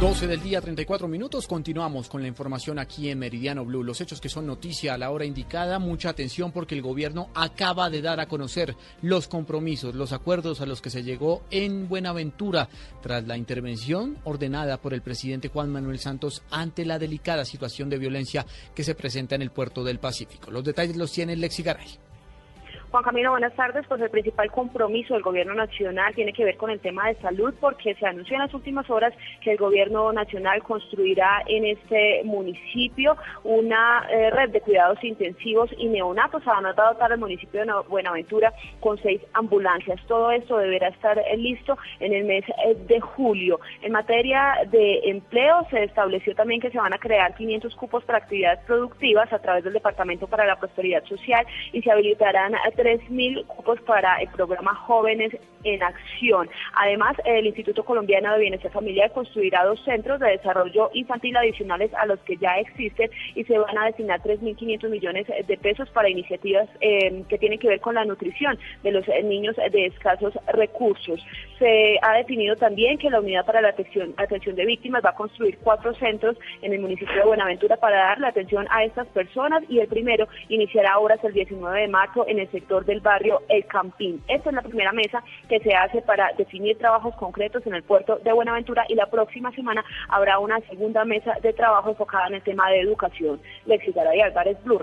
12 del día, 34 minutos. Continuamos con la información aquí en Meridiano Blue. Los hechos que son noticia a la hora indicada. Mucha atención porque el gobierno acaba de dar a conocer los compromisos, los acuerdos a los que se llegó en Buenaventura tras la intervención ordenada por el presidente Juan Manuel Santos ante la delicada situación de violencia que se presenta en el puerto del Pacífico. Los detalles los tiene Lexi Garay. Juan Camilo, buenas tardes. Pues el principal compromiso del gobierno nacional tiene que ver con el tema de salud porque se anunció en las últimas horas que el gobierno nacional construirá en este municipio una eh, red de cuidados intensivos y neonatos. Se van a dotar el municipio de Buenaventura con seis ambulancias. Todo esto deberá estar eh, listo en el mes eh, de julio. En materia de empleo se estableció también que se van a crear 500 cupos para actividades productivas a través del Departamento para la Prosperidad Social y se habilitarán 3.000 cupos para el programa Jóvenes en Acción. Además, el Instituto Colombiano de Bienestar Familiar construirá dos centros de desarrollo infantil adicionales a los que ya existen y se van a destinar 3.500 millones de pesos para iniciativas eh, que tienen que ver con la nutrición de los niños de escasos recursos. Se ha definido también que la Unidad para la atención, atención de Víctimas va a construir cuatro centros en el municipio de Buenaventura para dar la atención a estas personas y el primero iniciará obras el 19 de marzo en el sector del barrio El Campín. Esta es la primera mesa que se hace para definir trabajos concretos en el puerto de Buenaventura y la próxima semana habrá una segunda mesa de trabajo enfocada en el tema de educación. Lexi y Álvarez, Blue